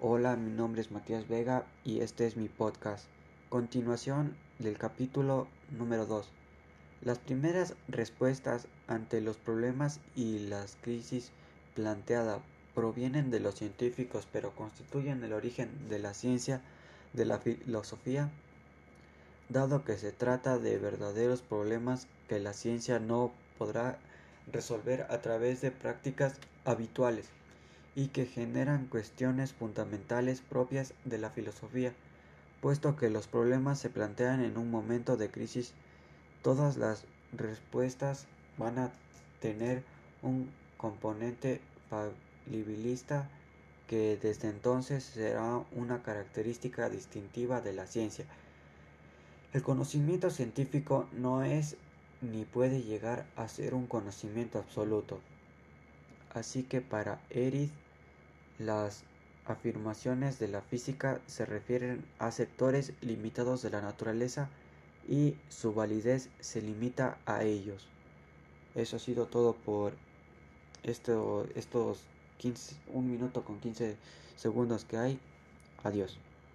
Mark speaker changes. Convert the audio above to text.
Speaker 1: Hola, mi nombre es Matías Vega y este es mi podcast. Continuación del capítulo número 2. Las primeras respuestas ante los problemas y las crisis planteadas provienen de los científicos pero constituyen el origen de la ciencia, de la filosofía, dado que se trata de verdaderos problemas que la ciencia no podrá resolver a través de prácticas habituales y que generan cuestiones fundamentales propias de la filosofía, puesto que los problemas se plantean en un momento de crisis, todas las respuestas van a tener un componente falibilista que desde entonces será una característica distintiva de la ciencia. El conocimiento científico no es ni puede llegar a ser un conocimiento absoluto. Así que para Erich las afirmaciones de la física se refieren a sectores limitados de la naturaleza y su validez se limita a ellos. Eso ha sido todo por esto, estos 15, un minuto con 15 segundos que hay. Adiós.